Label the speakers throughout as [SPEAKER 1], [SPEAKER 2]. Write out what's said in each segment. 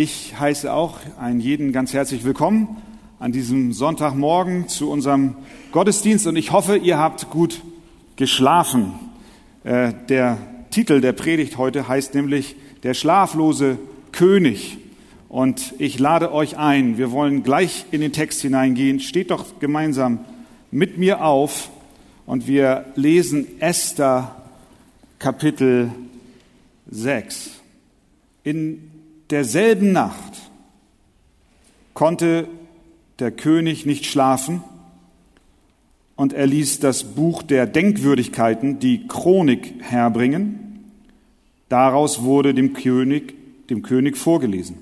[SPEAKER 1] Ich heiße auch einen jeden ganz herzlich willkommen an diesem Sonntagmorgen zu unserem Gottesdienst und ich hoffe, ihr habt gut geschlafen. Äh, der Titel der Predigt heute heißt nämlich Der schlaflose König. Und ich lade euch ein, wir wollen gleich in den Text hineingehen. Steht doch gemeinsam mit mir auf und wir lesen Esther Kapitel 6. In derselben Nacht konnte der König nicht schlafen und er ließ das Buch der Denkwürdigkeiten, die Chronik, herbringen. Daraus wurde dem König, dem König vorgelesen.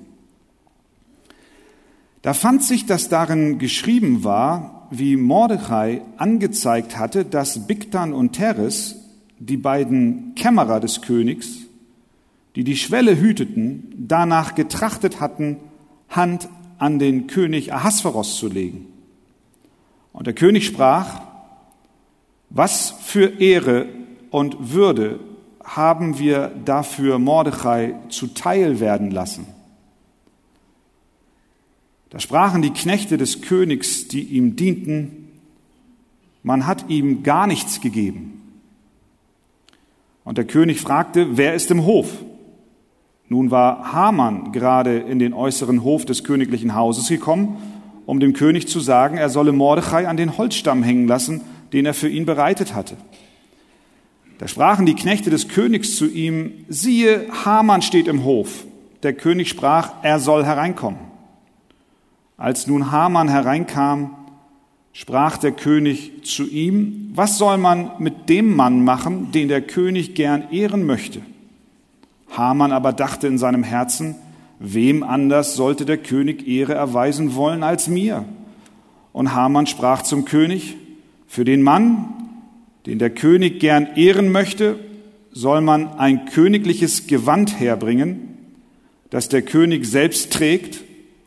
[SPEAKER 1] Da fand sich, dass darin geschrieben war, wie Mordechai angezeigt hatte, dass Bigtan und Teres, die beiden Kämmerer des Königs, die die Schwelle hüteten, danach getrachtet hatten, Hand an den König Ahasveros zu legen. Und der König sprach, was für Ehre und Würde haben wir dafür Mordechai zuteil werden lassen? Da sprachen die Knechte des Königs, die ihm dienten, man hat ihm gar nichts gegeben. Und der König fragte, wer ist im Hof? Nun war Haman gerade in den äußeren Hof des königlichen Hauses gekommen, um dem König zu sagen, er solle Mordechai an den Holzstamm hängen lassen, den er für ihn bereitet hatte. Da sprachen die Knechte des Königs zu ihm, siehe, Haman steht im Hof. Der König sprach, er soll hereinkommen. Als nun Haman hereinkam, sprach der König zu ihm, was soll man mit dem Mann machen, den der König gern ehren möchte? Haman aber dachte in seinem Herzen, wem anders sollte der König Ehre erweisen wollen als mir? Und Haman sprach zum König, für den Mann, den der König gern ehren möchte, soll man ein königliches Gewand herbringen, das der König selbst trägt,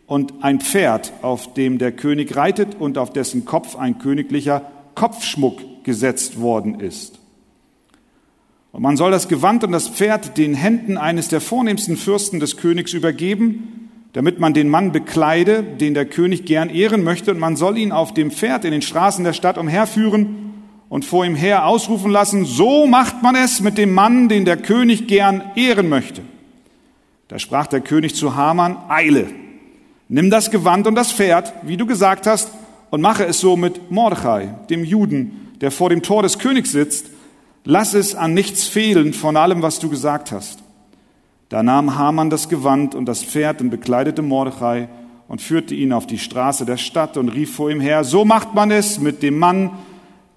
[SPEAKER 1] und ein Pferd, auf dem der König reitet und auf dessen Kopf ein königlicher Kopfschmuck gesetzt worden ist. Und man soll das Gewand und das Pferd den Händen eines der vornehmsten Fürsten des Königs übergeben, damit man den Mann bekleide, den der König gern ehren möchte, und man soll ihn auf dem Pferd in den Straßen der Stadt umherführen und vor ihm her ausrufen lassen, so macht man es mit dem Mann, den der König gern ehren möchte. Da sprach der König zu Haman, eile, nimm das Gewand und das Pferd, wie du gesagt hast, und mache es so mit Mordechai, dem Juden, der vor dem Tor des Königs sitzt, Lass es an nichts fehlen von allem, was du gesagt hast. Da nahm Haman das Gewand und das Pferd und bekleidete Mordechai und führte ihn auf die Straße der Stadt und rief vor ihm her, so macht man es mit dem Mann,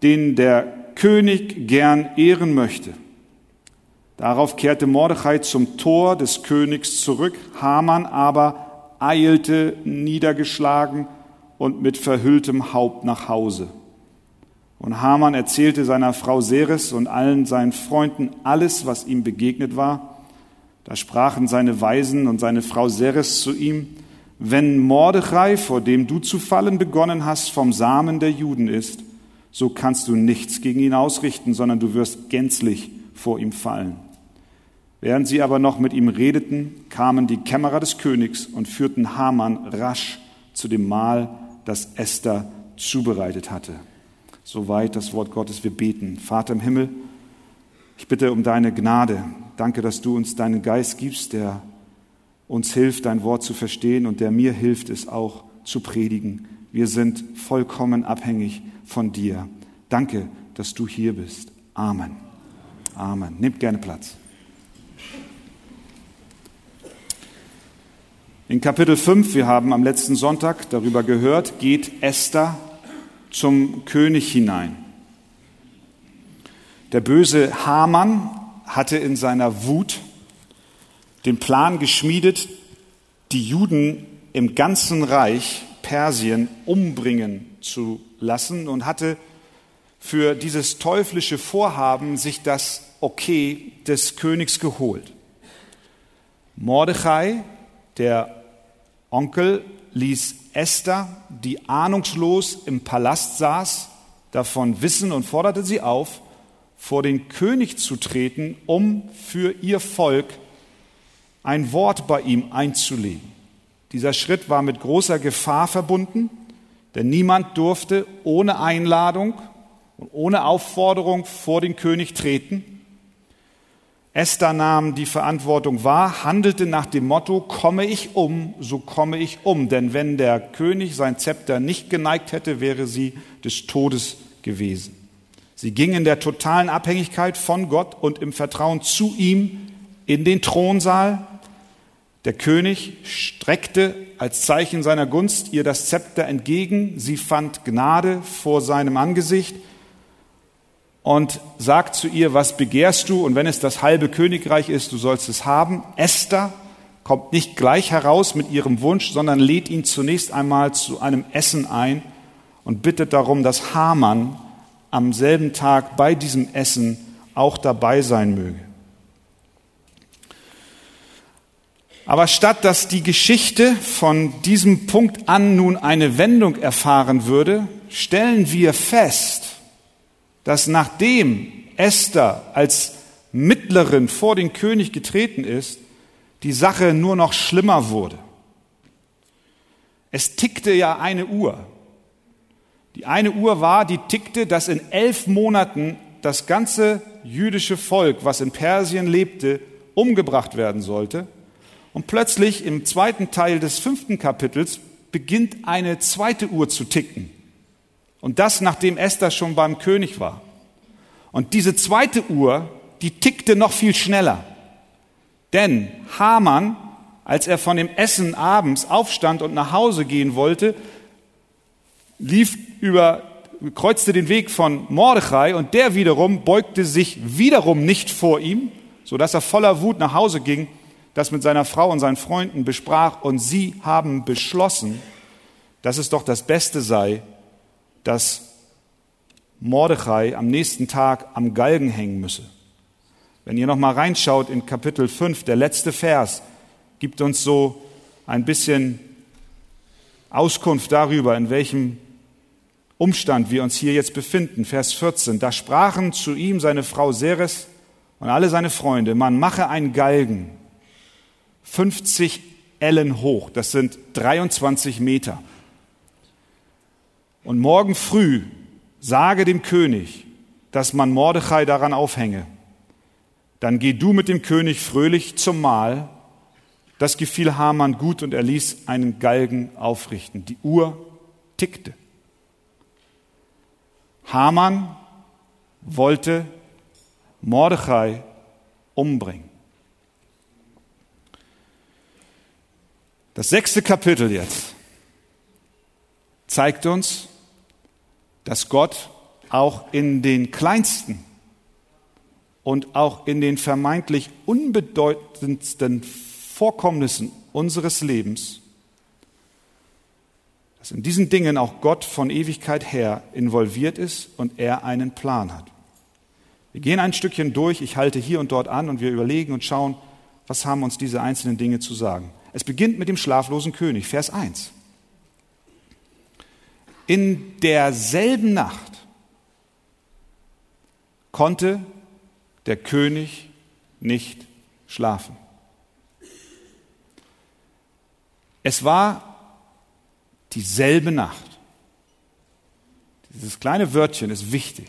[SPEAKER 1] den der König gern ehren möchte. Darauf kehrte Mordechai zum Tor des Königs zurück, Haman aber eilte niedergeschlagen und mit verhülltem Haupt nach Hause. Und Haman erzählte seiner Frau Seres und allen seinen Freunden alles, was ihm begegnet war. Da sprachen seine Weisen und seine Frau Seres zu ihm, wenn Mordechai, vor dem du zu fallen begonnen hast, vom Samen der Juden ist, so kannst du nichts gegen ihn ausrichten, sondern du wirst gänzlich vor ihm fallen. Während sie aber noch mit ihm redeten, kamen die Kämmerer des Königs und führten Haman rasch zu dem Mahl, das Esther zubereitet hatte. Soweit das Wort Gottes. Wir beten. Vater im Himmel, ich bitte um deine Gnade. Danke, dass du uns deinen Geist gibst, der uns hilft, dein Wort zu verstehen und der mir hilft, es auch zu predigen. Wir sind vollkommen abhängig von dir. Danke, dass du hier bist. Amen. Amen. Nehmt gerne Platz. In Kapitel 5, wir haben am letzten Sonntag darüber gehört, geht Esther zum König hinein. Der böse Haman hatte in seiner Wut den Plan geschmiedet, die Juden im ganzen Reich Persien umbringen zu lassen und hatte für dieses teuflische Vorhaben sich das Okay des Königs geholt. Mordechai, der Onkel, ließ Esther, die ahnungslos im Palast saß, davon wissen und forderte sie auf, vor den König zu treten, um für ihr Volk ein Wort bei ihm einzulegen. Dieser Schritt war mit großer Gefahr verbunden, denn niemand durfte ohne Einladung und ohne Aufforderung vor den König treten. Esther nahm die Verantwortung wahr, handelte nach dem Motto, komme ich um, so komme ich um. Denn wenn der König sein Zepter nicht geneigt hätte, wäre sie des Todes gewesen. Sie ging in der totalen Abhängigkeit von Gott und im Vertrauen zu ihm in den Thronsaal. Der König streckte als Zeichen seiner Gunst ihr das Zepter entgegen. Sie fand Gnade vor seinem Angesicht und sagt zu ihr, was begehrst du? Und wenn es das halbe Königreich ist, du sollst es haben. Esther kommt nicht gleich heraus mit ihrem Wunsch, sondern lädt ihn zunächst einmal zu einem Essen ein und bittet darum, dass Haman am selben Tag bei diesem Essen auch dabei sein möge. Aber statt dass die Geschichte von diesem Punkt an nun eine Wendung erfahren würde, stellen wir fest, dass nachdem Esther als Mittlerin vor den König getreten ist, die Sache nur noch schlimmer wurde. Es tickte ja eine Uhr. Die eine Uhr war, die tickte, dass in elf Monaten das ganze jüdische Volk, was in Persien lebte, umgebracht werden sollte. Und plötzlich im zweiten Teil des fünften Kapitels beginnt eine zweite Uhr zu ticken. Und das, nachdem Esther schon beim König war. Und diese zweite Uhr, die tickte noch viel schneller. Denn Haman, als er von dem Essen abends aufstand und nach Hause gehen wollte, lief über, kreuzte den Weg von Mordechai und der wiederum beugte sich wiederum nicht vor ihm, so dass er voller Wut nach Hause ging, das mit seiner Frau und seinen Freunden besprach und sie haben beschlossen, dass es doch das Beste sei, dass Mordechai am nächsten Tag am Galgen hängen müsse. Wenn ihr noch mal reinschaut in Kapitel 5, der letzte Vers gibt uns so ein bisschen Auskunft darüber, in welchem Umstand wir uns hier jetzt befinden. Vers 14. Da sprachen zu ihm seine Frau Seres und alle seine Freunde, man mache einen Galgen, 50 Ellen hoch, das sind 23 Meter. Und morgen früh sage dem König, dass man Mordechai daran aufhänge. Dann geh du mit dem König fröhlich zum Mahl. Das gefiel Haman gut und er ließ einen Galgen aufrichten. Die Uhr tickte. Haman wollte Mordechai umbringen. Das sechste Kapitel jetzt zeigt uns, dass Gott auch in den kleinsten und auch in den vermeintlich unbedeutendsten Vorkommnissen unseres Lebens, dass in diesen Dingen auch Gott von Ewigkeit her involviert ist und er einen Plan hat. Wir gehen ein Stückchen durch, ich halte hier und dort an und wir überlegen und schauen, was haben uns diese einzelnen Dinge zu sagen. Es beginnt mit dem schlaflosen König, Vers 1. In derselben Nacht konnte der König nicht schlafen. Es war dieselbe Nacht. Dieses kleine Wörtchen ist wichtig.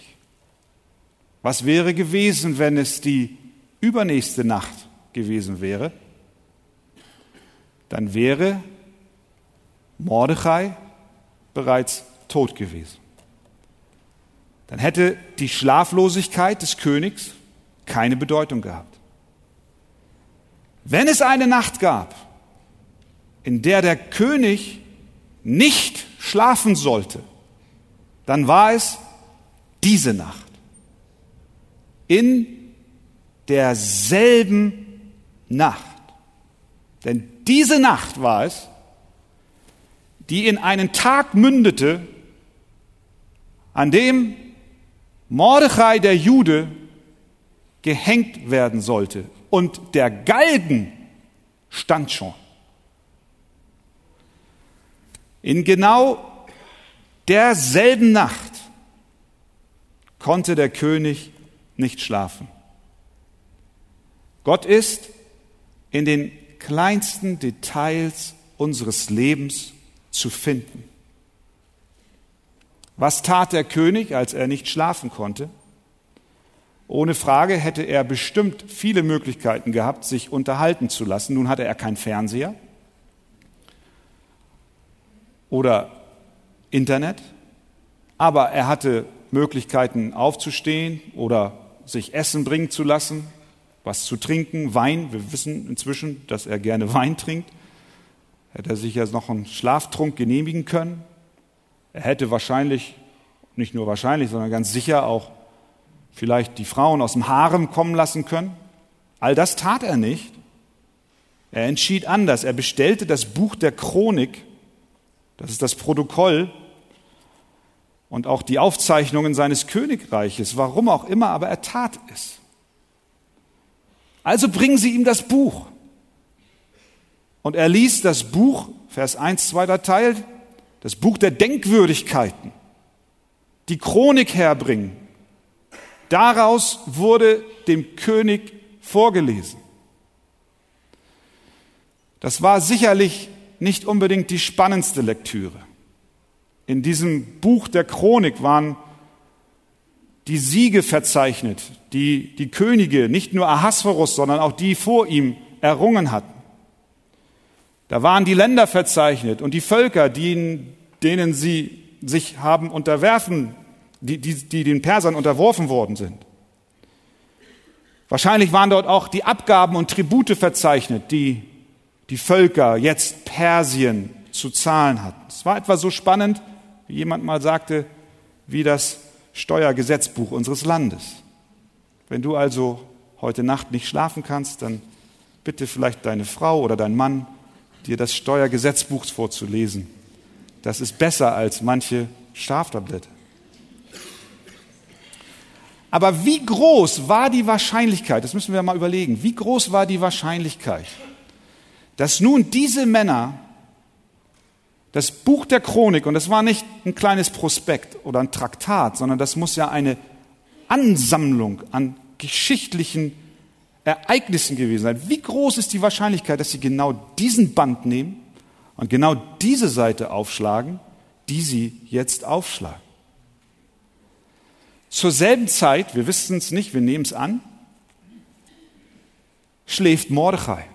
[SPEAKER 1] Was wäre gewesen, wenn es die übernächste Nacht gewesen wäre? Dann wäre Mordechai bereits tot gewesen. Dann hätte die Schlaflosigkeit des Königs keine Bedeutung gehabt. Wenn es eine Nacht gab, in der der König nicht schlafen sollte, dann war es diese Nacht. In derselben Nacht. Denn diese Nacht war es, die in einen Tag mündete, an dem Mordechai der Jude gehängt werden sollte. Und der Galgen stand schon. In genau derselben Nacht konnte der König nicht schlafen. Gott ist in den kleinsten Details unseres Lebens zu finden. Was tat der König, als er nicht schlafen konnte? Ohne Frage hätte er bestimmt viele Möglichkeiten gehabt, sich unterhalten zu lassen. Nun hatte er keinen Fernseher oder Internet, aber er hatte Möglichkeiten aufzustehen oder sich Essen bringen zu lassen, was zu trinken, Wein. Wir wissen inzwischen, dass er gerne Wein trinkt. Hätte er sich jetzt noch einen Schlaftrunk genehmigen können. Er hätte wahrscheinlich, nicht nur wahrscheinlich, sondern ganz sicher auch vielleicht die Frauen aus dem Harem kommen lassen können. All das tat er nicht. Er entschied anders. Er bestellte das Buch der Chronik, das ist das Protokoll und auch die Aufzeichnungen seines Königreiches, warum auch immer, aber er tat es. Also bringen Sie ihm das Buch. Und er ließ das Buch, Vers 1, zweiter Teil, das Buch der Denkwürdigkeiten, die Chronik herbringen. Daraus wurde dem König vorgelesen. Das war sicherlich nicht unbedingt die spannendste Lektüre. In diesem Buch der Chronik waren die Siege verzeichnet, die die Könige, nicht nur Ahasverus, sondern auch die vor ihm errungen hatten. Da waren die Länder verzeichnet und die Völker, die, denen sie sich haben unterwerfen, die, die, die den Persern unterworfen worden sind. Wahrscheinlich waren dort auch die Abgaben und Tribute verzeichnet, die die Völker jetzt Persien zu zahlen hatten. Es war etwa so spannend, wie jemand mal sagte, wie das Steuergesetzbuch unseres Landes. Wenn du also heute Nacht nicht schlafen kannst, dann bitte vielleicht deine Frau oder dein Mann, dir das Steuergesetzbuch vorzulesen. Das ist besser als manche Straftablette. Aber wie groß war die Wahrscheinlichkeit, das müssen wir mal überlegen, wie groß war die Wahrscheinlichkeit, dass nun diese Männer das Buch der Chronik, und das war nicht ein kleines Prospekt oder ein Traktat, sondern das muss ja eine Ansammlung an geschichtlichen Ereignissen gewesen sein. Wie groß ist die Wahrscheinlichkeit, dass sie genau diesen Band nehmen und genau diese Seite aufschlagen, die sie jetzt aufschlagen? Zur selben Zeit, wir wissen es nicht, wir nehmen es an, schläft Mordechai.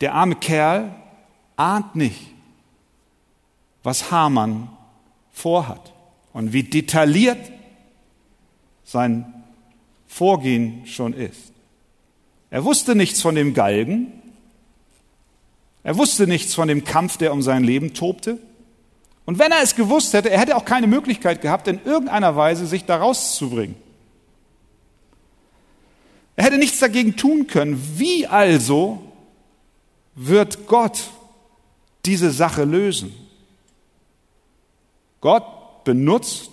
[SPEAKER 1] Der arme Kerl ahnt nicht, was Hamann vorhat und wie detailliert sein Vorgehen schon ist. Er wusste nichts von dem Galgen, er wusste nichts von dem Kampf, der um sein Leben tobte. Und wenn er es gewusst hätte, er hätte auch keine Möglichkeit gehabt, in irgendeiner Weise sich da rauszubringen. Er hätte nichts dagegen tun können. Wie also wird Gott diese Sache lösen. Gott benutzt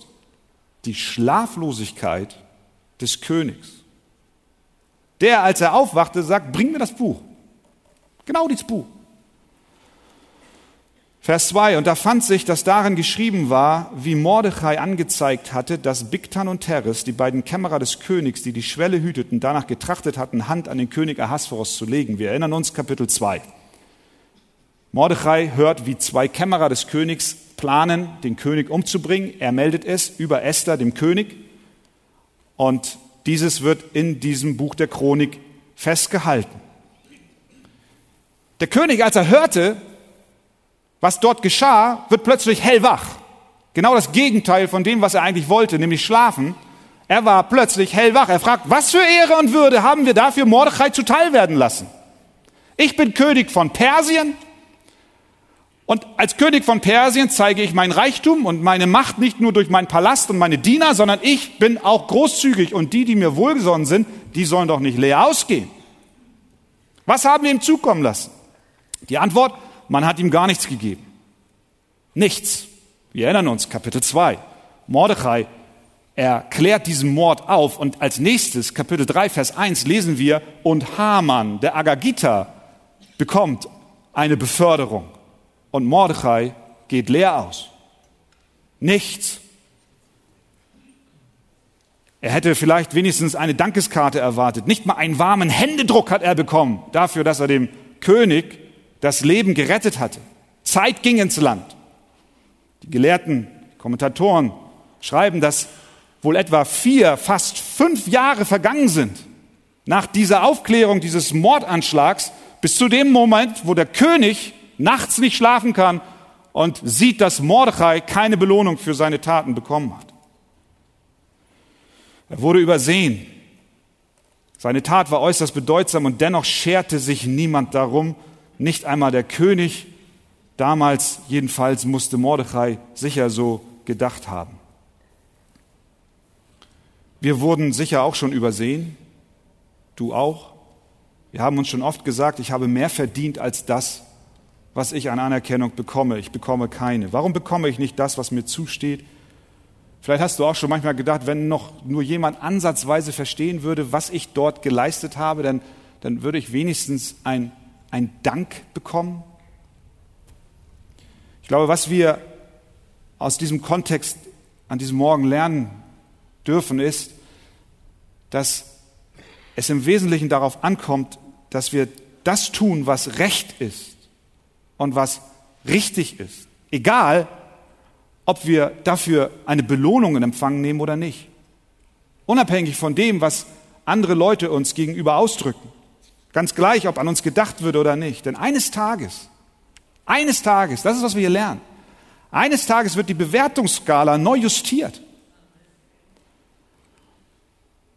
[SPEAKER 1] die Schlaflosigkeit des Königs. Der, als er aufwachte, sagt, bring mir das Buch. Genau dieses Buch. Vers 2, und da fand sich, dass darin geschrieben war, wie Mordechai angezeigt hatte, dass Bigtan und Teres, die beiden Kämmerer des Königs, die die Schwelle hüteten, danach getrachtet hatten, Hand an den König Ahasveros zu legen. Wir erinnern uns Kapitel 2. Mordechai hört, wie zwei Kämmerer des Königs planen, den König umzubringen. Er meldet es über Esther, dem König. Und dieses wird in diesem Buch der Chronik festgehalten. Der König, als er hörte, was dort geschah, wird plötzlich hellwach. Genau das Gegenteil von dem, was er eigentlich wollte, nämlich schlafen. Er war plötzlich hellwach. Er fragt, was für Ehre und Würde haben wir dafür, Mordechai zuteil werden lassen? Ich bin König von Persien und als König von Persien zeige ich mein Reichtum und meine Macht nicht nur durch meinen Palast und meine Diener, sondern ich bin auch großzügig und die, die mir wohlgesonnen sind, die sollen doch nicht leer ausgehen. Was haben wir ihm zukommen lassen? Die Antwort, man hat ihm gar nichts gegeben. Nichts. Wir erinnern uns, Kapitel 2. Mordechai erklärt diesen Mord auf und als nächstes, Kapitel 3, Vers 1, lesen wir, und Haman, der Agagita, bekommt eine Beförderung und Mordechai geht leer aus. Nichts. Er hätte vielleicht wenigstens eine Dankeskarte erwartet. Nicht mal einen warmen Händedruck hat er bekommen dafür, dass er dem König das Leben gerettet hatte. Zeit ging ins Land. Die Gelehrten, Kommentatoren schreiben, dass wohl etwa vier, fast fünf Jahre vergangen sind nach dieser Aufklärung dieses Mordanschlags bis zu dem Moment, wo der König nachts nicht schlafen kann und sieht, dass Mordechai keine Belohnung für seine Taten bekommen hat. Er wurde übersehen. Seine Tat war äußerst bedeutsam und dennoch scherte sich niemand darum, nicht einmal der König. Damals jedenfalls musste Mordechai sicher so gedacht haben. Wir wurden sicher auch schon übersehen, du auch. Wir haben uns schon oft gesagt, ich habe mehr verdient als das, was ich an Anerkennung bekomme. Ich bekomme keine. Warum bekomme ich nicht das, was mir zusteht? Vielleicht hast du auch schon manchmal gedacht, wenn noch nur jemand ansatzweise verstehen würde, was ich dort geleistet habe, dann, dann würde ich wenigstens ein, ein Dank bekommen. Ich glaube, was wir aus diesem Kontext an diesem Morgen lernen dürfen, ist, dass es im Wesentlichen darauf ankommt, dass wir das tun, was recht ist und was richtig ist. Egal, ob wir dafür eine Belohnung in Empfang nehmen oder nicht. Unabhängig von dem, was andere Leute uns gegenüber ausdrücken. Ganz gleich, ob an uns gedacht wird oder nicht. Denn eines Tages, eines Tages, das ist, was wir hier lernen, eines Tages wird die Bewertungsskala neu justiert.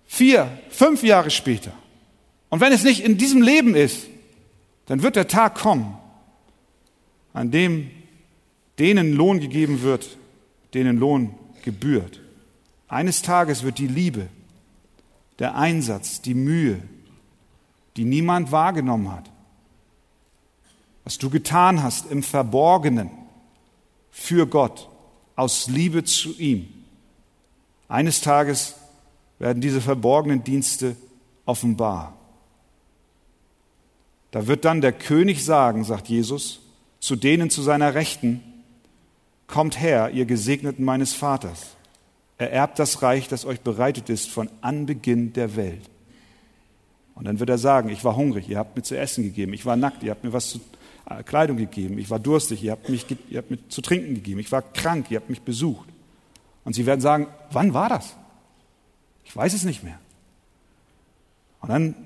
[SPEAKER 1] Vier, fünf Jahre später. Und wenn es nicht in diesem Leben ist, dann wird der Tag kommen, an dem denen Lohn gegeben wird, denen Lohn gebührt. Eines Tages wird die Liebe, der Einsatz, die Mühe, die niemand wahrgenommen hat, was du getan hast im Verborgenen für Gott, aus Liebe zu ihm. Eines Tages werden diese verborgenen Dienste offenbar. Da wird dann der König sagen, sagt Jesus, zu denen zu seiner Rechten, Kommt her, ihr Gesegneten meines Vaters, ererbt das Reich, das euch bereitet ist von Anbeginn der Welt. Und dann wird er sagen, ich war hungrig, ihr habt mir zu essen gegeben, ich war nackt, ihr habt mir was zu äh, Kleidung gegeben, ich war durstig, ihr habt, mich, ihr habt mir zu trinken gegeben, ich war krank, ihr habt mich besucht. Und sie werden sagen, wann war das? Ich weiß es nicht mehr. Und dann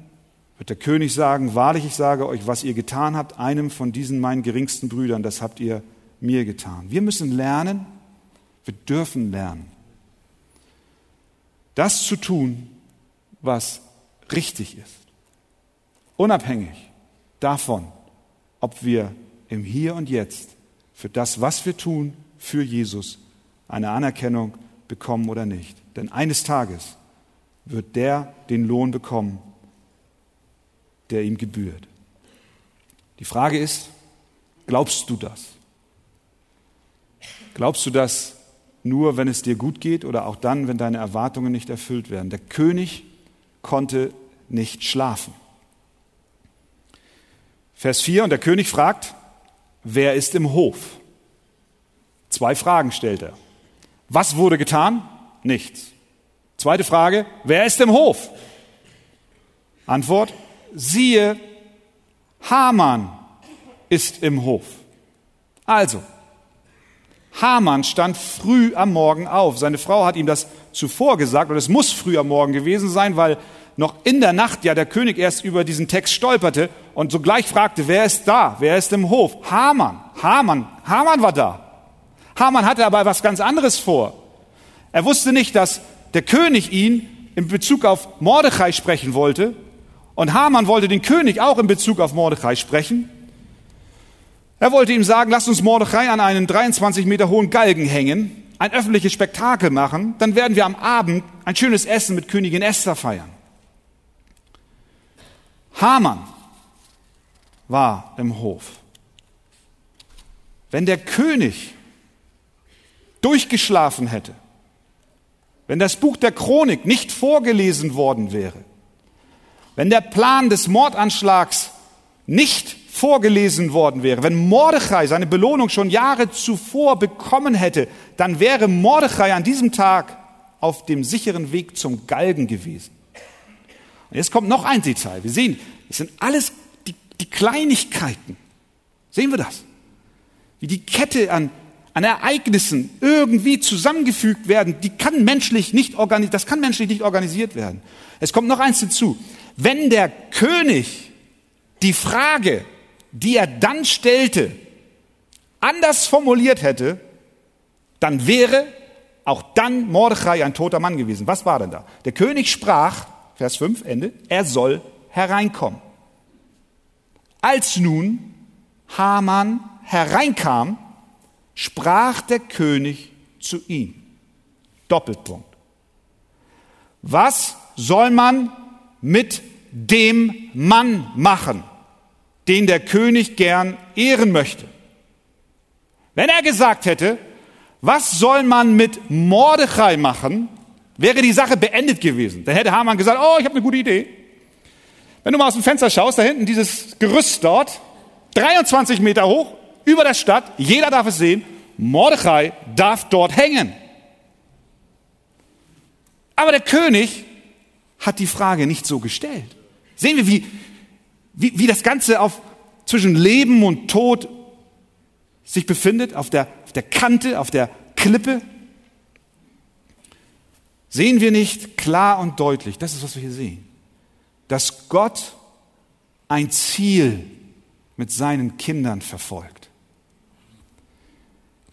[SPEAKER 1] wird der König sagen, wahrlich, ich sage euch, was ihr getan habt, einem von diesen meinen geringsten Brüdern, das habt ihr mir getan. Wir müssen lernen, wir dürfen lernen, das zu tun, was richtig ist. Unabhängig davon, ob wir im Hier und Jetzt für das, was wir tun, für Jesus eine Anerkennung bekommen oder nicht. Denn eines Tages wird der den Lohn bekommen, der ihm gebührt. Die Frage ist, glaubst du das? Glaubst du das nur, wenn es dir gut geht oder auch dann, wenn deine Erwartungen nicht erfüllt werden? Der König konnte nicht schlafen. Vers 4, und der König fragt, wer ist im Hof? Zwei Fragen stellt er. Was wurde getan? Nichts. Zweite Frage, wer ist im Hof? Antwort, siehe, Haman ist im Hof. Also, Haman stand früh am Morgen auf. Seine Frau hat ihm das zuvor gesagt und es muss früh am Morgen gewesen sein, weil noch in der Nacht ja der König erst über diesen Text stolperte und sogleich fragte, wer ist da? Wer ist im Hof? Haman. Haman. Haman war da. Haman hatte aber was ganz anderes vor. Er wusste nicht, dass der König ihn in Bezug auf Mordechai sprechen wollte und Haman wollte den König auch in Bezug auf Mordechai sprechen. Er wollte ihm sagen, lass uns Mordechai an einen 23 Meter hohen Galgen hängen, ein öffentliches Spektakel machen, dann werden wir am Abend ein schönes Essen mit Königin Esther feiern. Haman war im Hof. Wenn der König durchgeschlafen hätte, wenn das Buch der Chronik nicht vorgelesen worden wäre, wenn der Plan des Mordanschlags nicht vorgelesen worden wäre, wenn Mordechai seine Belohnung schon Jahre zuvor bekommen hätte, dann wäre Mordechai an diesem Tag auf dem sicheren Weg zum Galgen gewesen. Und jetzt kommt noch ein Detail. Wir sehen, es sind alles die, die Kleinigkeiten, Sehen wir das? Wie die Kette an, an Ereignissen irgendwie zusammengefügt werden, die kann menschlich nicht das kann menschlich nicht organisiert werden. Es kommt noch eins hinzu. Wenn der König die Frage, die er dann stellte, anders formuliert hätte, dann wäre auch dann Mordechai ein toter Mann gewesen. Was war denn da? Der König sprach, Vers 5, Ende, er soll hereinkommen. Als nun Haman hereinkam, sprach der König zu ihm. Doppelpunkt. Was soll man mit dem Mann machen, den der König gern ehren möchte? Wenn er gesagt hätte, was soll man mit Mordechai machen, wäre die Sache beendet gewesen. Dann hätte Haman gesagt, oh, ich habe eine gute Idee. Wenn du mal aus dem Fenster schaust, da hinten dieses Gerüst dort, 23 Meter hoch, über der Stadt, jeder darf es sehen, Mordechai darf dort hängen. Aber der König hat die Frage nicht so gestellt. Sehen wir, wie, wie, wie das Ganze auf, zwischen Leben und Tod sich befindet, auf der, auf der Kante, auf der Klippe? Sehen wir nicht klar und deutlich, das ist, was wir hier sehen, dass Gott ein Ziel mit seinen Kindern verfolgt.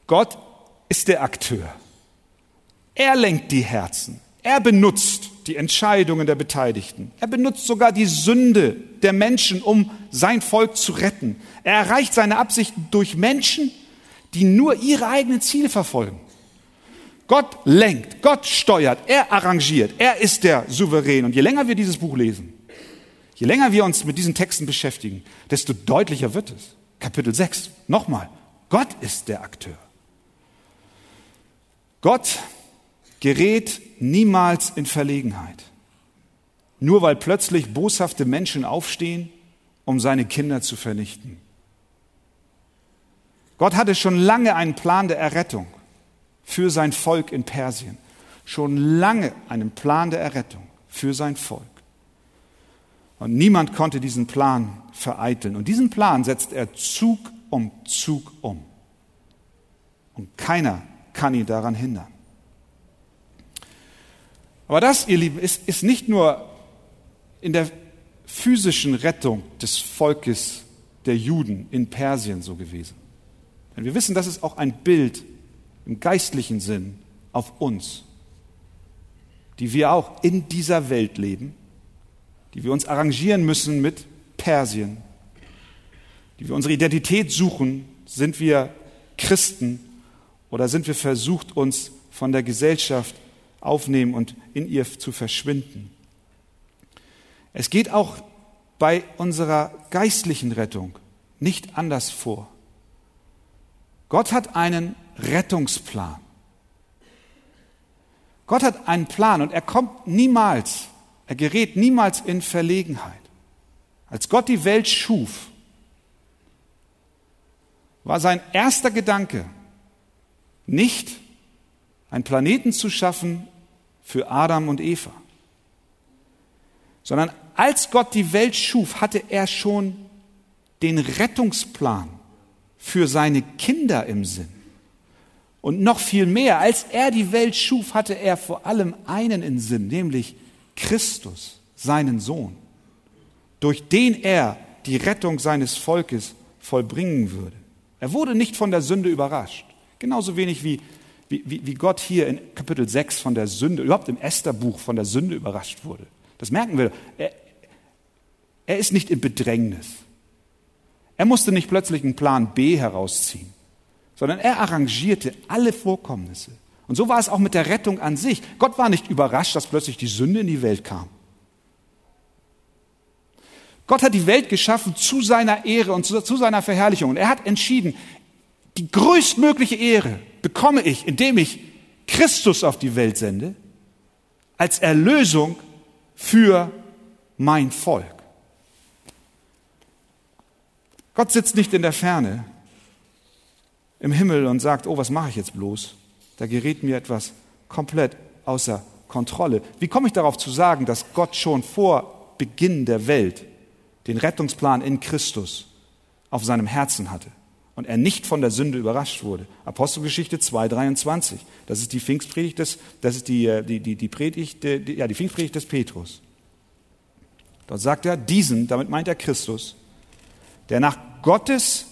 [SPEAKER 1] Gott ist der Akteur. Er lenkt die Herzen. Er benutzt die Entscheidungen der Beteiligten. Er benutzt sogar die Sünde der Menschen, um sein Volk zu retten. Er erreicht seine Absichten durch Menschen, die nur ihre eigenen Ziele verfolgen. Gott lenkt, Gott steuert, er arrangiert, er ist der Souverän. Und je länger wir dieses Buch lesen, je länger wir uns mit diesen Texten beschäftigen, desto deutlicher wird es. Kapitel 6, nochmal, Gott ist der Akteur. Gott gerät niemals in Verlegenheit. Nur weil plötzlich boshafte Menschen aufstehen, um seine Kinder zu vernichten. Gott hatte schon lange einen Plan der Errettung für sein Volk in Persien. Schon lange einen Plan der Errettung für sein Volk. Und niemand konnte diesen Plan vereiteln. Und diesen Plan setzt er Zug um Zug um. Und keiner kann ihn daran hindern. Aber das, ihr Lieben, ist, ist nicht nur in der physischen Rettung des Volkes der Juden in Persien so gewesen. Denn wir wissen, das ist auch ein Bild im geistlichen Sinn auf uns, die wir auch in dieser Welt leben, die wir uns arrangieren müssen mit Persien, die wir unsere Identität suchen, sind wir Christen oder sind wir versucht, uns von der Gesellschaft aufnehmen und in ihr zu verschwinden. Es geht auch bei unserer geistlichen Rettung nicht anders vor. Gott hat einen Rettungsplan. Gott hat einen Plan und er kommt niemals, er gerät niemals in Verlegenheit. Als Gott die Welt schuf, war sein erster Gedanke nicht, einen Planeten zu schaffen, für Adam und Eva. Sondern als Gott die Welt schuf, hatte er schon den Rettungsplan für seine Kinder im Sinn. Und noch viel mehr, als er die Welt schuf, hatte er vor allem einen im Sinn, nämlich Christus, seinen Sohn, durch den er die Rettung seines Volkes vollbringen würde. Er wurde nicht von der Sünde überrascht, genauso wenig wie wie, wie, wie Gott hier in Kapitel 6 von der Sünde, überhaupt im Estherbuch von der Sünde überrascht wurde. Das merken wir. Er, er ist nicht in Bedrängnis. Er musste nicht plötzlich einen Plan B herausziehen, sondern er arrangierte alle Vorkommnisse. Und so war es auch mit der Rettung an sich. Gott war nicht überrascht, dass plötzlich die Sünde in die Welt kam. Gott hat die Welt geschaffen zu seiner Ehre und zu, zu seiner Verherrlichung. Und er hat entschieden, die größtmögliche Ehre bekomme ich, indem ich Christus auf die Welt sende, als Erlösung für mein Volk. Gott sitzt nicht in der Ferne im Himmel und sagt, oh, was mache ich jetzt bloß? Da gerät mir etwas komplett außer Kontrolle. Wie komme ich darauf zu sagen, dass Gott schon vor Beginn der Welt den Rettungsplan in Christus auf seinem Herzen hatte und er nicht von der Sünde überrascht wurde. Apostelgeschichte 2,23. Das ist die Pfingstpredigt des, das ist die, äh, die, die, die Predigt, die, ja, die Pfingstpredigt des Petrus. Dort sagt er, diesen, damit meint er Christus, der nach Gottes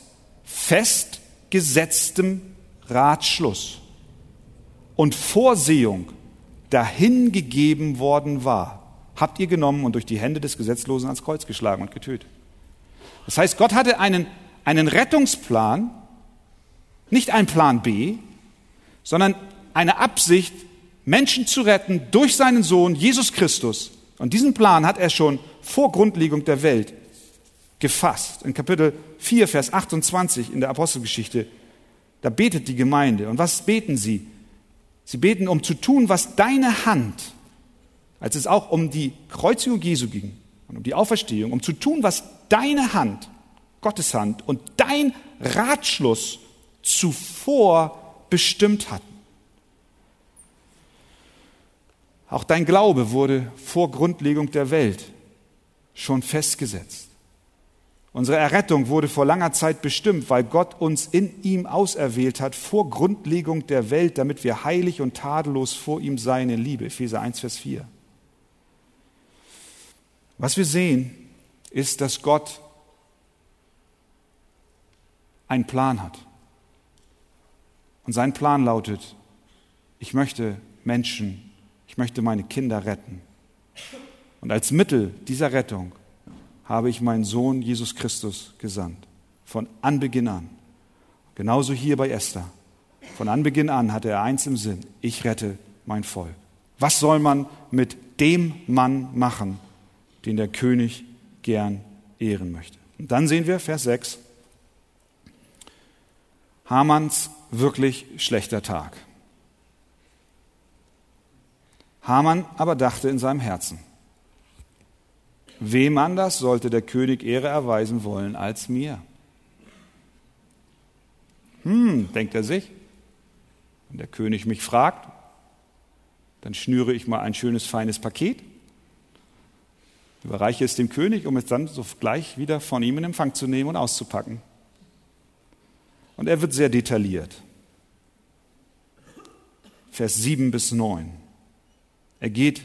[SPEAKER 1] festgesetztem Ratschluss und Vorsehung dahingegeben worden war, habt ihr genommen und durch die Hände des Gesetzlosen ans Kreuz geschlagen und getötet. Das heißt, Gott hatte einen, einen Rettungsplan, nicht einen Plan B, sondern eine Absicht, Menschen zu retten durch seinen Sohn Jesus Christus. Und diesen Plan hat er schon vor Grundlegung der Welt gefasst. In Kapitel 4, Vers 28 in der Apostelgeschichte, da betet die Gemeinde. Und was beten sie? Sie beten, um zu tun, was deine Hand, als es auch um die Kreuzigung Jesu ging und um die Auferstehung, um zu tun, was deine Hand, Gottes Hand und dein Ratschluss zuvor bestimmt hatten. Auch dein Glaube wurde vor Grundlegung der Welt schon festgesetzt. Unsere Errettung wurde vor langer Zeit bestimmt, weil Gott uns in ihm auserwählt hat vor Grundlegung der Welt, damit wir heilig und tadellos vor ihm seien in Liebe. Epheser 1, Vers 4. Was wir sehen, ist, dass Gott einen Plan hat. Und sein Plan lautet, ich möchte Menschen, ich möchte meine Kinder retten. Und als Mittel dieser Rettung habe ich meinen Sohn Jesus Christus gesandt. Von Anbeginn an. Genauso hier bei Esther. Von Anbeginn an hatte er eins im Sinn. Ich rette mein Volk. Was soll man mit dem Mann machen, den der König gern ehren möchte? Und dann sehen wir Vers 6. Hamanns wirklich schlechter Tag. Hamann aber dachte in seinem Herzen, Wem anders sollte der König Ehre erweisen wollen als mir? Hm, denkt er sich. Wenn der König mich fragt, dann schnüre ich mal ein schönes, feines Paket, überreiche es dem König, um es dann sogleich wieder von ihm in Empfang zu nehmen und auszupacken. Und er wird sehr detailliert. Vers 7 bis 9. Er geht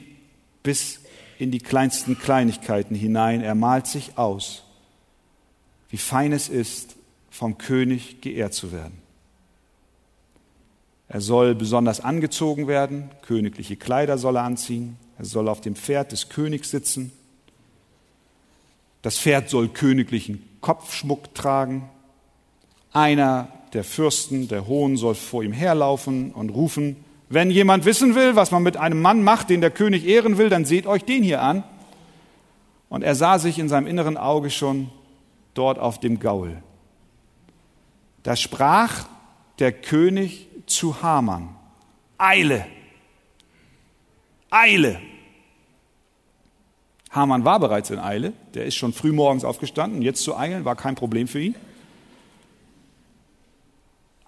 [SPEAKER 1] bis in die kleinsten Kleinigkeiten hinein. Er malt sich aus, wie fein es ist, vom König geehrt zu werden. Er soll besonders angezogen werden, königliche Kleider soll er anziehen, er soll auf dem Pferd des Königs sitzen, das Pferd soll königlichen Kopfschmuck tragen, einer der Fürsten, der Hohen, soll vor ihm herlaufen und rufen, wenn jemand wissen will, was man mit einem Mann macht, den der König ehren will, dann seht euch den hier an. Und er sah sich in seinem inneren Auge schon dort auf dem Gaul. Da sprach der König zu Haman, Eile, Eile. Haman war bereits in Eile, der ist schon früh morgens aufgestanden, jetzt zu eilen war kein Problem für ihn.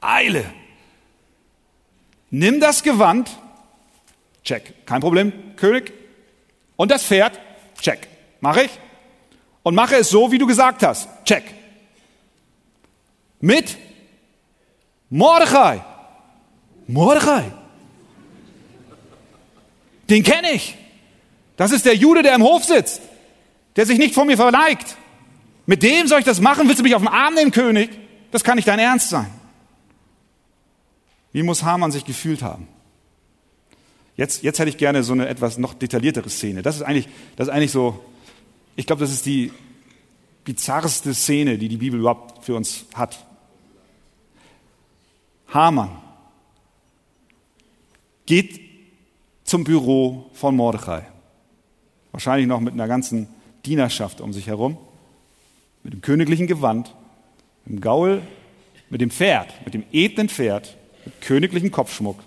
[SPEAKER 1] Eile, Nimm das Gewand, check, kein Problem, König. Und das Pferd, check, mache ich. Und mache es so, wie du gesagt hast, check. Mit Mordechai. Mordechai. Den kenne ich. Das ist der Jude, der im Hof sitzt, der sich nicht vor mir verneigt. Mit dem soll ich das machen? Willst du mich auf den Arm nehmen, König? Das kann nicht dein Ernst sein. Wie muss Hamann sich gefühlt haben? Jetzt, jetzt hätte ich gerne so eine etwas noch detailliertere Szene. Das ist eigentlich, das ist eigentlich so, ich glaube, das ist die bizarrste Szene, die die Bibel überhaupt für uns hat. Hamann geht zum Büro von Mordechai. Wahrscheinlich noch mit einer ganzen Dienerschaft um sich herum. Mit dem königlichen Gewand, mit dem Gaul, mit dem Pferd, mit dem edlen Pferd mit königlichem Kopfschmuck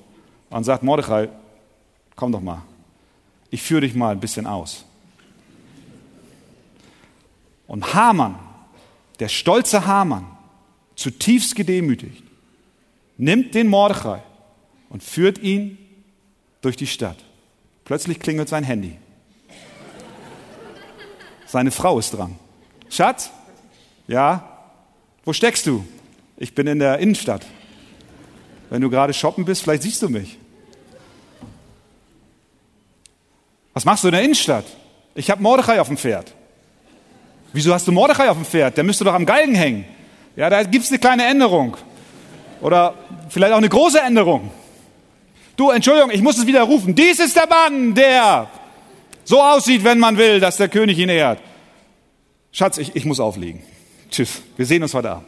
[SPEAKER 1] und sagt, Mordechai, komm doch mal, ich führe dich mal ein bisschen aus. Und Hamann, der stolze Hamann, zutiefst gedemütigt, nimmt den Mordechai und führt ihn durch die Stadt. Plötzlich klingelt sein Handy. Seine Frau ist dran. Schatz? Ja? Wo steckst du? Ich bin in der Innenstadt. Wenn du gerade shoppen bist, vielleicht siehst du mich. Was machst du in der Innenstadt? Ich habe Mordechai auf dem Pferd. Wieso hast du Mordechai auf dem Pferd? Der müsste doch am Galgen hängen. Ja, da gibt es eine kleine Änderung. Oder vielleicht auch eine große Änderung. Du, Entschuldigung, ich muss es wieder rufen. Dies ist der Mann, der so aussieht, wenn man will, dass der König ihn ehrt. Schatz, ich, ich muss auflegen. Tschüss. Wir sehen uns heute Abend.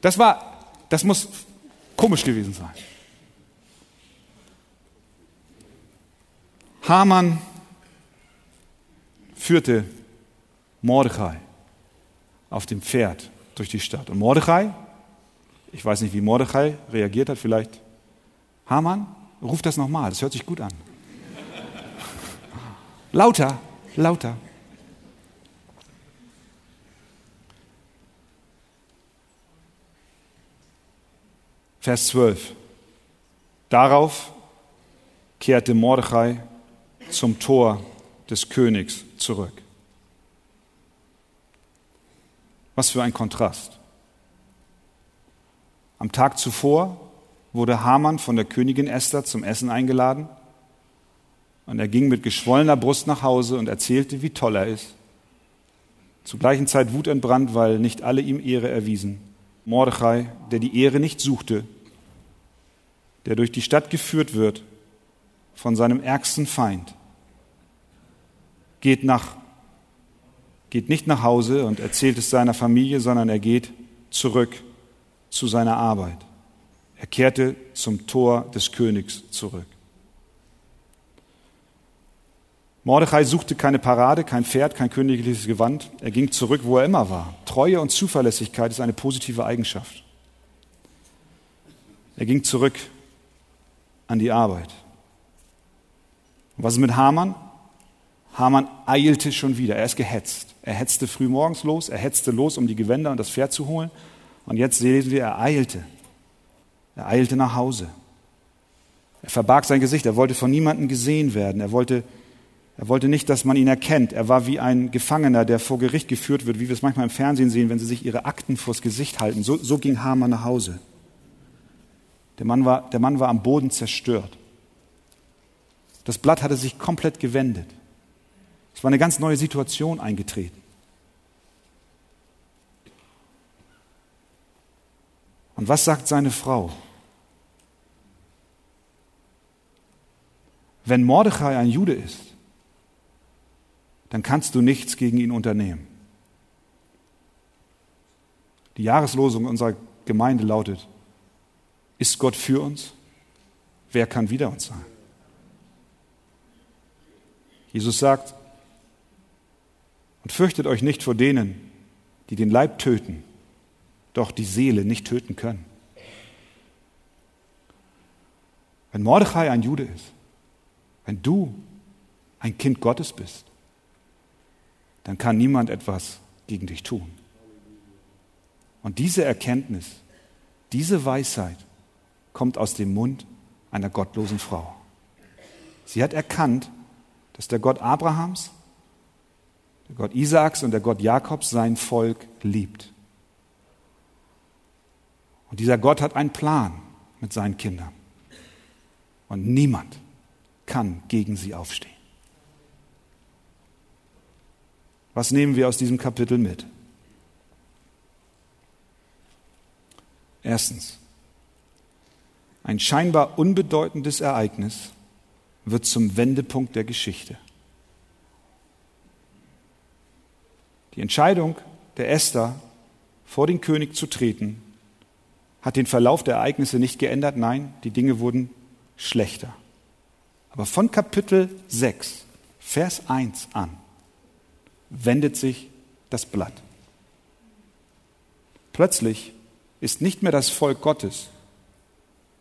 [SPEAKER 1] Das war, das muss komisch gewesen sein. Haman führte Mordechai auf dem Pferd durch die Stadt. Und Mordechai, ich weiß nicht, wie Mordechai reagiert hat, vielleicht Haman, ruft das nochmal, das hört sich gut an. lauter, lauter. Vers 12. Darauf kehrte Mordechai zum Tor des Königs zurück. Was für ein Kontrast. Am Tag zuvor wurde Haman von der Königin Esther zum Essen eingeladen und er ging mit geschwollener Brust nach Hause und erzählte, wie toll er ist. Zur gleichen Zeit wutentbrannt, weil nicht alle ihm Ehre erwiesen. Mordechai, der die Ehre nicht suchte, der durch die Stadt geführt wird von seinem ärgsten Feind, geht, nach, geht nicht nach Hause und erzählt es seiner Familie, sondern er geht zurück zu seiner Arbeit. Er kehrte zum Tor des Königs zurück. Mordechai suchte keine Parade, kein Pferd, kein königliches Gewand. Er ging zurück, wo er immer war. Treue und Zuverlässigkeit ist eine positive Eigenschaft. Er ging zurück an die Arbeit. Und was ist mit Hamann? Hamann eilte schon wieder. Er ist gehetzt. Er hetzte früh morgens los, er hetzte los, um die Gewänder und das Pferd zu holen. Und jetzt sehen wir, er eilte. Er eilte nach Hause. Er verbarg sein Gesicht. Er wollte von niemandem gesehen werden. Er wollte, er wollte nicht, dass man ihn erkennt. Er war wie ein Gefangener, der vor Gericht geführt wird, wie wir es manchmal im Fernsehen sehen, wenn sie sich ihre Akten vors Gesicht halten. So, so ging Hamann nach Hause. Der Mann, war, der Mann war am Boden zerstört. Das Blatt hatte sich komplett gewendet. Es war eine ganz neue Situation eingetreten. Und was sagt seine Frau? Wenn Mordechai ein Jude ist, dann kannst du nichts gegen ihn unternehmen. Die Jahreslosung unserer Gemeinde lautet, ist Gott für uns? Wer kann wider uns sein? Jesus sagt, und fürchtet euch nicht vor denen, die den Leib töten, doch die Seele nicht töten können. Wenn Mordechai ein Jude ist, wenn du ein Kind Gottes bist, dann kann niemand etwas gegen dich tun. Und diese Erkenntnis, diese Weisheit kommt aus dem Mund einer gottlosen Frau. Sie hat erkannt, dass der Gott Abrahams, der Gott Isaaks und der Gott Jakobs sein Volk liebt. Und dieser Gott hat einen Plan mit seinen Kindern. Und niemand kann gegen sie aufstehen. Was nehmen wir aus diesem Kapitel mit? Erstens, ein scheinbar unbedeutendes Ereignis wird zum Wendepunkt der Geschichte. Die Entscheidung der Esther, vor den König zu treten, hat den Verlauf der Ereignisse nicht geändert. Nein, die Dinge wurden schlechter. Aber von Kapitel 6, Vers 1 an, wendet sich das Blatt. Plötzlich ist nicht mehr das Volk Gottes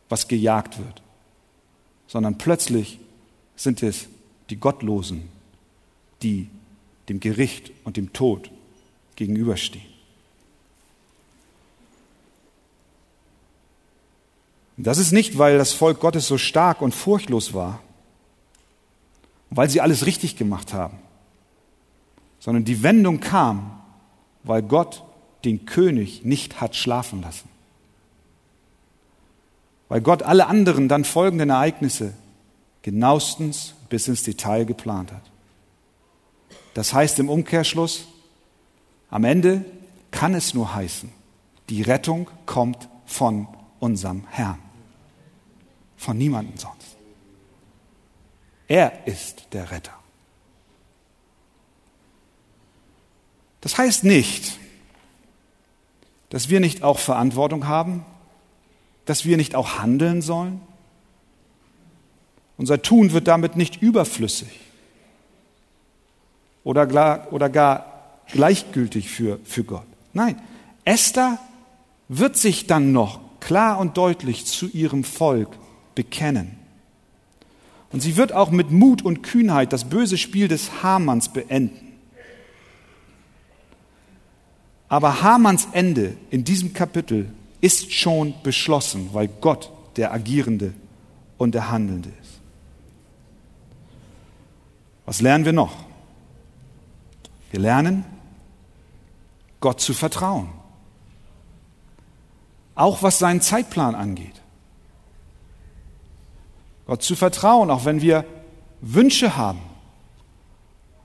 [SPEAKER 1] was gejagt wird, sondern plötzlich sind es die Gottlosen, die dem Gericht und dem Tod gegenüberstehen. Das ist nicht, weil das Volk Gottes so stark und furchtlos war, weil sie alles richtig gemacht haben, sondern die Wendung kam, weil Gott den König nicht hat schlafen lassen. Weil Gott alle anderen dann folgenden Ereignisse genauestens bis ins Detail geplant hat. Das heißt im Umkehrschluss, am Ende kann es nur heißen, die Rettung kommt von unserem Herrn, von niemandem sonst. Er ist der Retter. Das heißt nicht, dass wir nicht auch Verantwortung haben, dass wir nicht auch handeln sollen. Unser Tun wird damit nicht überflüssig oder gar, oder gar gleichgültig für, für Gott. Nein, Esther wird sich dann noch klar und deutlich zu ihrem Volk bekennen. Und sie wird auch mit Mut und Kühnheit das böse Spiel des Hamanns beenden. Aber Hamanns Ende in diesem Kapitel ist schon beschlossen, weil Gott der Agierende und der Handelnde ist. Was lernen wir noch? Wir lernen, Gott zu vertrauen. Auch was seinen Zeitplan angeht. Gott zu vertrauen, auch wenn wir Wünsche haben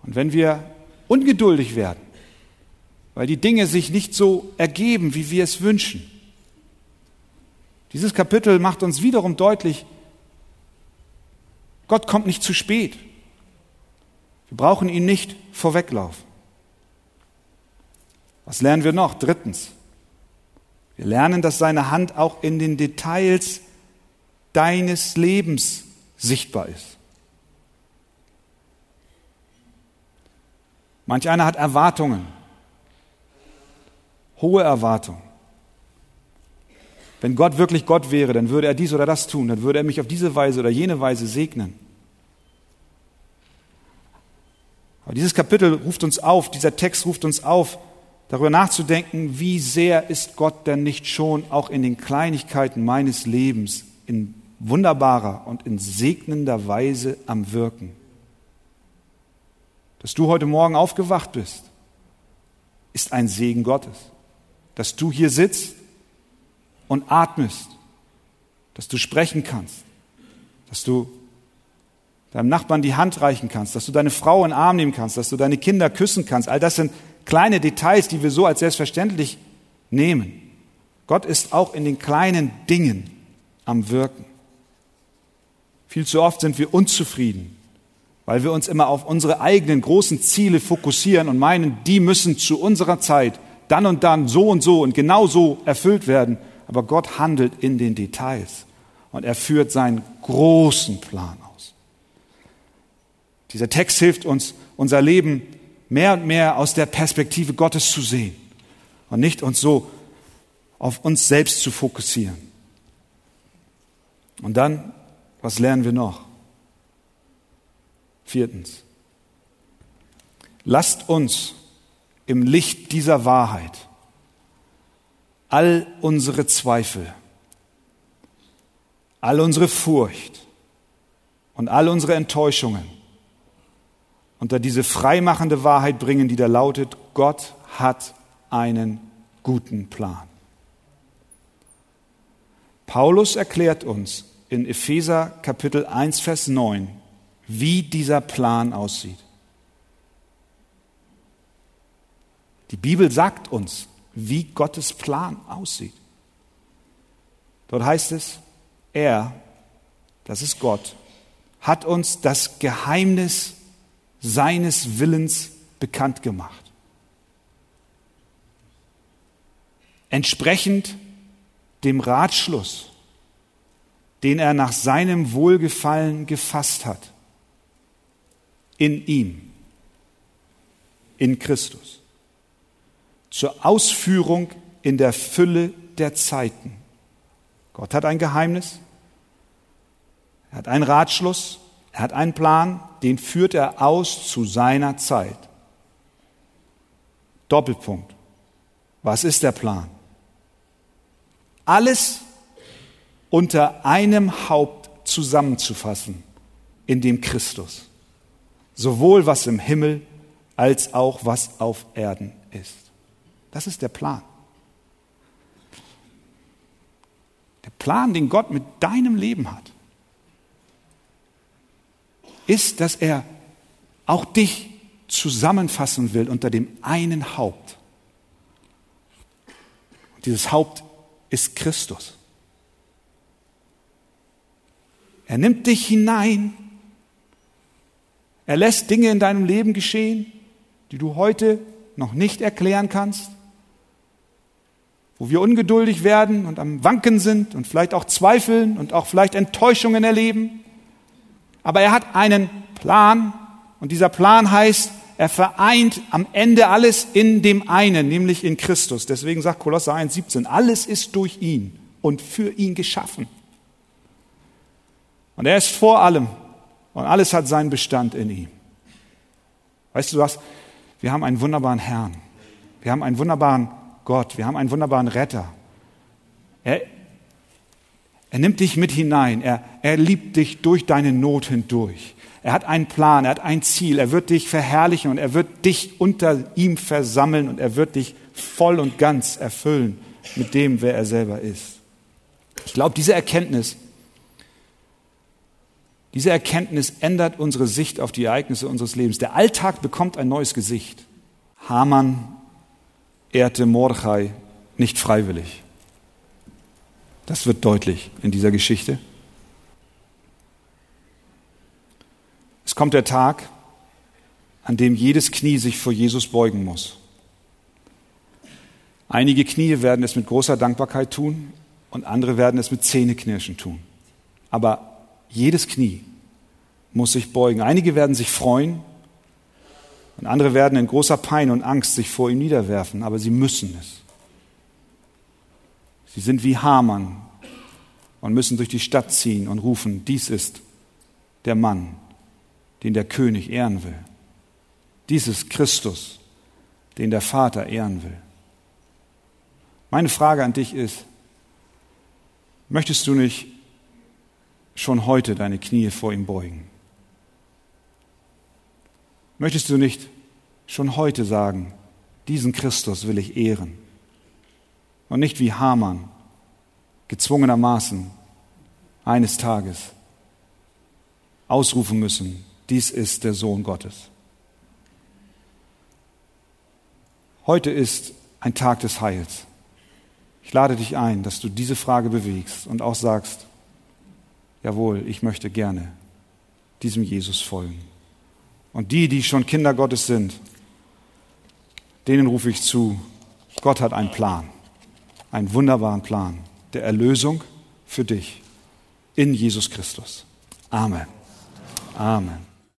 [SPEAKER 1] und wenn wir ungeduldig werden, weil die Dinge sich nicht so ergeben, wie wir es wünschen. Dieses Kapitel macht uns wiederum deutlich, Gott kommt nicht zu spät. Wir brauchen ihn nicht vorweglaufen. Was lernen wir noch? Drittens. Wir lernen, dass seine Hand auch in den Details deines Lebens sichtbar ist. Manch einer hat Erwartungen, hohe Erwartungen. Wenn Gott wirklich Gott wäre, dann würde er dies oder das tun, dann würde er mich auf diese Weise oder jene Weise segnen. Aber dieses Kapitel ruft uns auf, dieser Text ruft uns auf, darüber nachzudenken, wie sehr ist Gott denn nicht schon auch in den Kleinigkeiten meines Lebens in wunderbarer und in segnender Weise am Wirken. Dass du heute Morgen aufgewacht bist, ist ein Segen Gottes. Dass du hier sitzt, und atmest, dass du sprechen kannst, dass du deinem Nachbarn die Hand reichen kannst, dass du deine Frau in den Arm nehmen kannst, dass du deine Kinder küssen kannst. All das sind kleine Details, die wir so als selbstverständlich nehmen. Gott ist auch in den kleinen Dingen am Wirken. Viel zu oft sind wir unzufrieden, weil wir uns immer auf unsere eigenen großen Ziele fokussieren und meinen, die müssen zu unserer Zeit dann und dann so und so und genau so erfüllt werden aber Gott handelt in den Details und er führt seinen großen Plan aus. Dieser Text hilft uns, unser Leben mehr und mehr aus der Perspektive Gottes zu sehen und nicht uns so auf uns selbst zu fokussieren. Und dann, was lernen wir noch? Viertens. Lasst uns im Licht dieser Wahrheit all unsere Zweifel, all unsere Furcht und all unsere Enttäuschungen unter diese freimachende Wahrheit bringen, die da lautet, Gott hat einen guten Plan. Paulus erklärt uns in Epheser Kapitel 1, Vers 9, wie dieser Plan aussieht. Die Bibel sagt uns, wie Gottes Plan aussieht. Dort heißt es, er, das ist Gott, hat uns das Geheimnis seines Willens bekannt gemacht. Entsprechend dem Ratschluss, den er nach seinem Wohlgefallen gefasst hat, in ihm, in Christus zur Ausführung in der Fülle der Zeiten. Gott hat ein Geheimnis, er hat einen Ratschluss, er hat einen Plan, den führt er aus zu seiner Zeit. Doppelpunkt. Was ist der Plan? Alles unter einem Haupt zusammenzufassen, in dem Christus. Sowohl was im Himmel als auch was auf Erden ist. Das ist der Plan. Der Plan, den Gott mit deinem Leben hat, ist, dass er auch dich zusammenfassen will unter dem einen Haupt. Und dieses Haupt ist Christus. Er nimmt dich hinein. Er lässt Dinge in deinem Leben geschehen, die du heute noch nicht erklären kannst, wo wir ungeduldig werden und am Wanken sind und vielleicht auch zweifeln und auch vielleicht Enttäuschungen erleben. Aber er hat einen Plan und dieser Plan heißt, er vereint am Ende alles in dem einen, nämlich in Christus. Deswegen sagt Kolosser 1,17, alles ist durch ihn und für ihn geschaffen. Und er ist vor allem und alles hat seinen Bestand in ihm. Weißt du was? Wir haben einen wunderbaren Herrn. Wir haben einen wunderbaren Gott. Wir haben einen wunderbaren Retter. Er, er nimmt dich mit hinein. Er, er liebt dich durch deine Not hindurch. Er hat einen Plan, er hat ein Ziel. Er wird dich verherrlichen und er wird dich unter ihm versammeln und er wird dich voll und ganz erfüllen mit dem, wer er selber ist. Ich glaube, diese Erkenntnis, diese Erkenntnis ändert unsere Sicht auf die Ereignisse unseres Lebens. Der Alltag bekommt ein neues Gesicht. Haman ehrte Mordechai nicht freiwillig. Das wird deutlich in dieser Geschichte. Es kommt der Tag, an dem jedes Knie sich vor Jesus beugen muss. Einige Knie werden es mit großer Dankbarkeit tun und andere werden es mit Zähneknirschen tun. Aber jedes Knie muss sich beugen. Einige werden sich freuen und andere werden in großer Pein und Angst sich vor ihm niederwerfen, aber sie müssen es. Sie sind wie Hamann und müssen durch die Stadt ziehen und rufen, dies ist der Mann, den der König ehren will. Dies ist Christus, den der Vater ehren will. Meine Frage an dich ist, möchtest du nicht schon heute deine Knie vor ihm beugen? Möchtest du nicht schon heute sagen, diesen Christus will ich ehren? Und nicht wie Hamann, gezwungenermaßen eines Tages ausrufen müssen, dies ist der Sohn Gottes. Heute ist ein Tag des Heils. Ich lade dich ein, dass du diese Frage bewegst und auch sagst, jawohl, ich möchte gerne diesem Jesus folgen. Und die, die schon Kinder Gottes sind, denen rufe ich zu, Gott hat einen Plan, einen wunderbaren Plan der Erlösung für dich in Jesus Christus. Amen. Amen.